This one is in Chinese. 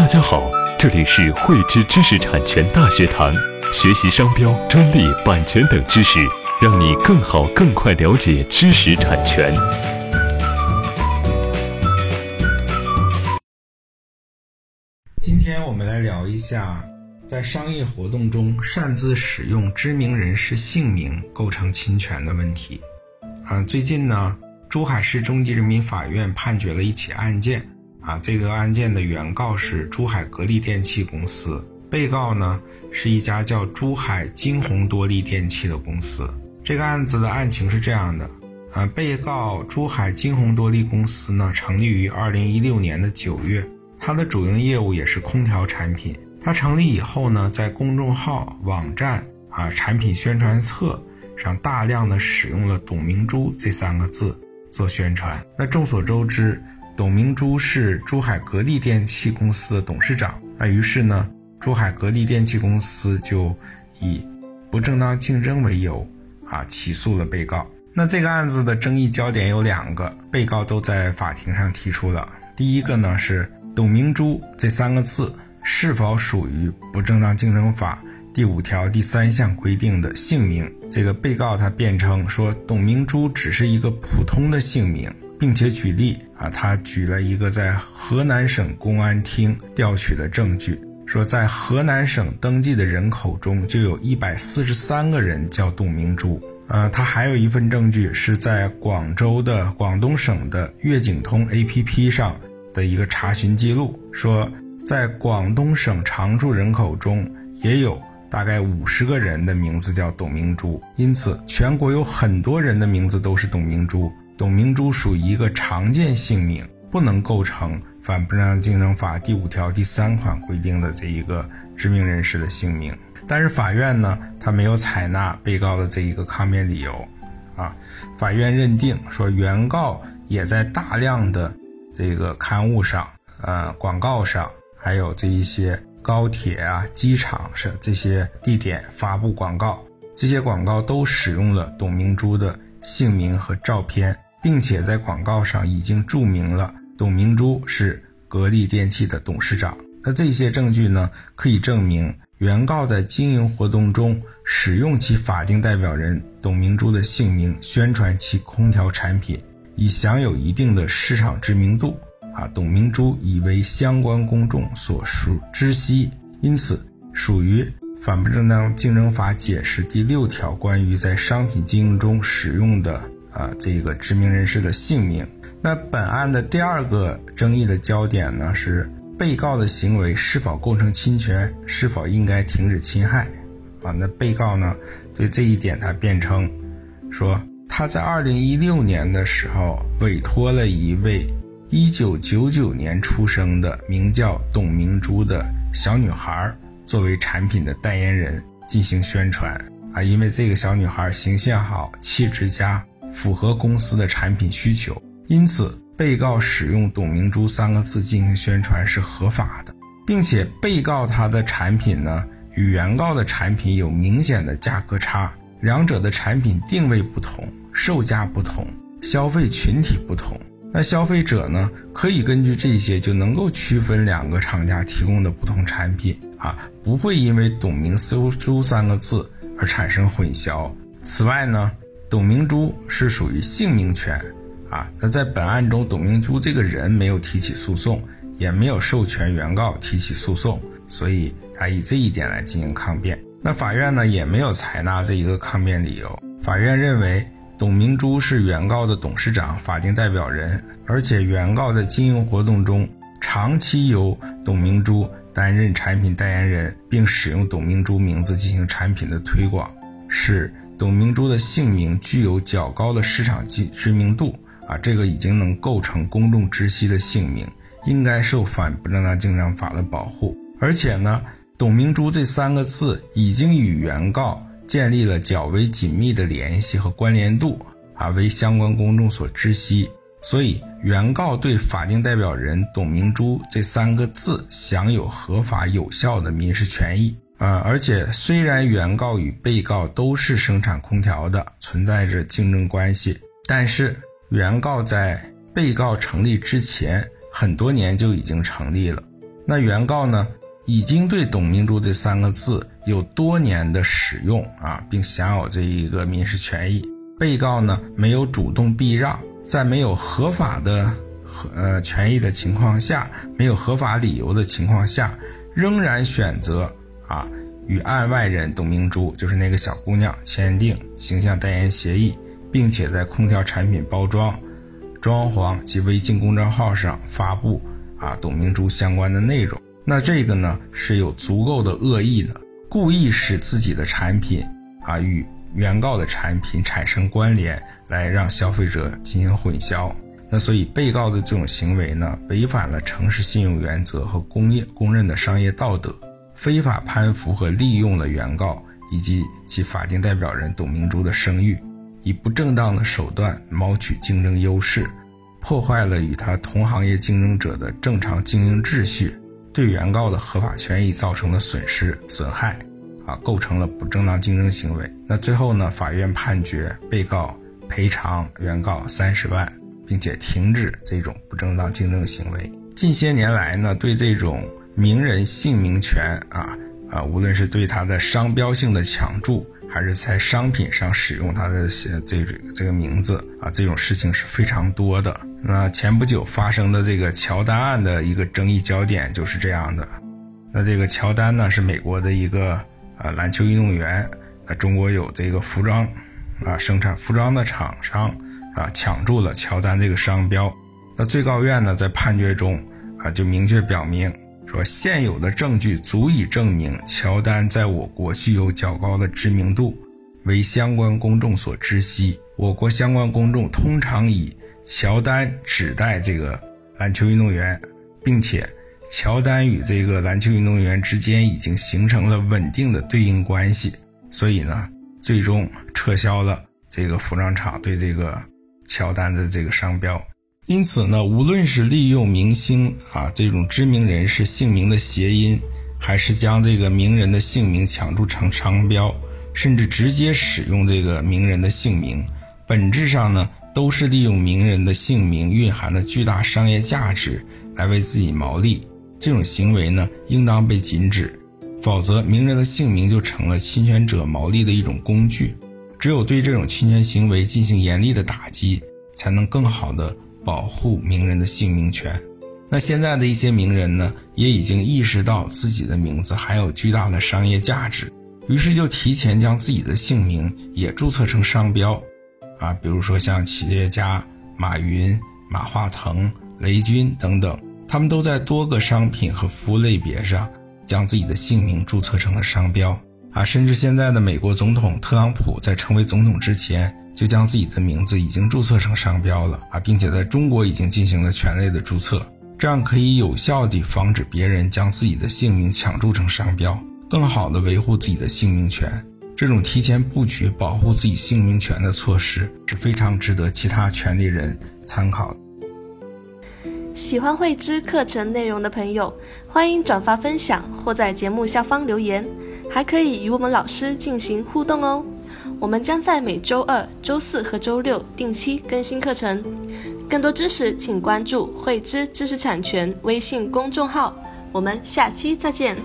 大家好，这里是汇知知识产权大学堂，学习商标、专利、版权等知识，让你更好、更快了解知识产权。今天我们来聊一下，在商业活动中擅自使用知名人士姓名构成侵权的问题。啊，最近呢，珠海市中级人民法院判决了一起案件。啊，这个案件的原告是珠海格力电器公司，被告呢是一家叫珠海金鸿多利电器的公司。这个案子的案情是这样的，啊，被告珠海金鸿多利公司呢成立于二零一六年的九月，它的主营业务也是空调产品。它成立以后呢，在公众号、网站啊、产品宣传册上大量的使用了“董明珠”这三个字做宣传。那众所周知。董明珠是珠海格力电器公司的董事长，那于是呢，珠海格力电器公司就以不正当竞争为由，啊，起诉了被告。那这个案子的争议焦点有两个，被告都在法庭上提出了。第一个呢是董明珠这三个字是否属于不正当竞争法第五条第三项规定的姓名？这个被告他辩称说，董明珠只是一个普通的姓名。并且举例啊，他举了一个在河南省公安厅调取的证据，说在河南省登记的人口中就有一百四十三个人叫董明珠。呃，他还有一份证据是在广州的广东省的粤景通 APP 上的一个查询记录，说在广东省常住人口中也有大概五十个人的名字叫董明珠，因此全国有很多人的名字都是董明珠。董明珠属于一个常见姓名，不能构成《反不正当竞争法》第五条第三款规定的这一个知名人士的姓名。但是法院呢，他没有采纳被告的这一个抗辩理由，啊，法院认定说原告也在大量的这个刊物上、呃广告上，还有这一些高铁啊、机场上这些地点发布广告，这些广告都使用了董明珠的姓名和照片。并且在广告上已经注明了董明珠是格力电器的董事长。那这些证据呢，可以证明原告在经营活动中使用其法定代表人董明珠的姓名宣传其空调产品，已享有一定的市场知名度。啊，董明珠已为相关公众所熟知悉，因此属于《反不正当竞争法》解释第六条关于在商品经营中使用的。啊，这个知名人士的姓名。那本案的第二个争议的焦点呢，是被告的行为是否构成侵权，是否应该停止侵害。啊，那被告呢，对这一点他辩称，说他在二零一六年的时候委托了一位一九九九年出生的名叫董明珠的小女孩作为产品的代言人进行宣传。啊，因为这个小女孩形象好，气质佳。符合公司的产品需求，因此被告使用“董明珠”三个字进行宣传是合法的，并且被告他的产品呢与原告的产品有明显的价格差，两者的产品定位不同，售价不同，消费群体不同。那消费者呢可以根据这些就能够区分两个厂家提供的不同产品啊，不会因为“董明珠”三个字而产生混淆。此外呢。董明珠是属于姓名权，啊，那在本案中，董明珠这个人没有提起诉讼，也没有授权原告提起诉讼，所以他以这一点来进行抗辩。那法院呢也没有采纳这一个抗辩理由。法院认为，董明珠是原告的董事长、法定代表人，而且原告在经营活动中长期由董明珠担任产品代言人，并使用董明珠名字进行产品的推广，是。董明珠的姓名具有较高的市场知知名度啊，这个已经能构成公众知悉的姓名，应该受反不正当竞争法的保护。而且呢，董明珠这三个字已经与原告建立了较为紧密的联系和关联度啊，为相关公众所知悉，所以原告对法定代表人董明珠这三个字享有合法有效的民事权益。啊，而且虽然原告与被告都是生产空调的，存在着竞争关系，但是原告在被告成立之前很多年就已经成立了。那原告呢，已经对董明珠这三个字有多年的使用啊，并享有这一个民事权益。被告呢，没有主动避让，在没有合法的呃权益的情况下，没有合法理由的情况下，仍然选择啊与案外人董明珠，就是那个小姑娘签订形象代言协议，并且在空调产品包装、装潢及微信公众号上发布。啊，董明珠相关的内容，那这个呢是有足够的恶意的，故意使自己的产品啊与原告的产品产生关联，来让消费者进行混淆。那所以被告的这种行为呢，违反了诚实信用原则和工业公认的商业道德，非法攀附和利用了原告以及其法定代表人董明珠的声誉，以不正当的手段谋取竞争优势。破坏了与他同行业竞争者的正常经营秩序，对原告的合法权益造成的损失损害，啊，构成了不正当竞争行为。那最后呢，法院判决被告赔偿原告三十万，并且停止这种不正当竞争行为。近些年来呢，对这种名人姓名权啊啊，无论是对他的商标性的抢注。还是在商品上使用它的这这这个名字啊，这种事情是非常多的。那前不久发生的这个乔丹案的一个争议焦点就是这样的。那这个乔丹呢是美国的一个啊篮球运动员，那中国有这个服装啊生产服装的厂商啊抢注了乔丹这个商标。那最高院呢在判决中啊就明确表明。说现有的证据足以证明乔丹在我国具有较高的知名度，为相关公众所知悉。我国相关公众通常以乔丹指代这个篮球运动员，并且乔丹与这个篮球运动员之间已经形成了稳定的对应关系，所以呢，最终撤销了这个服装厂对这个乔丹的这个商标。因此呢，无论是利用明星啊这种知名人士姓名的谐音，还是将这个名人的姓名抢注成商标，甚至直接使用这个名人的姓名，本质上呢，都是利用名人的姓名蕴含的巨大商业价值来为自己谋利。这种行为呢，应当被禁止，否则名人的姓名就成了侵权者谋利的一种工具。只有对这种侵权行为进行严厉的打击，才能更好的。保护名人的姓名权，那现在的一些名人呢，也已经意识到自己的名字含有巨大的商业价值，于是就提前将自己的姓名也注册成商标，啊，比如说像企业家马云、马化腾、雷军等等，他们都在多个商品和服务类别上将自己的姓名注册成了商标，啊，甚至现在的美国总统特朗普在成为总统之前。就将自己的名字已经注册成商标了啊，并且在中国已经进行了全类的注册，这样可以有效地防止别人将自己的姓名抢注成商标，更好地维护自己的姓名权。这种提前布局保护自己姓名权的措施是非常值得其他权利人参考。喜欢慧知课程内容的朋友，欢迎转发分享或在节目下方留言，还可以与我们老师进行互动哦。我们将在每周二、周四和周六定期更新课程。更多知识，请关注“慧知知识产权”微信公众号。我们下期再见。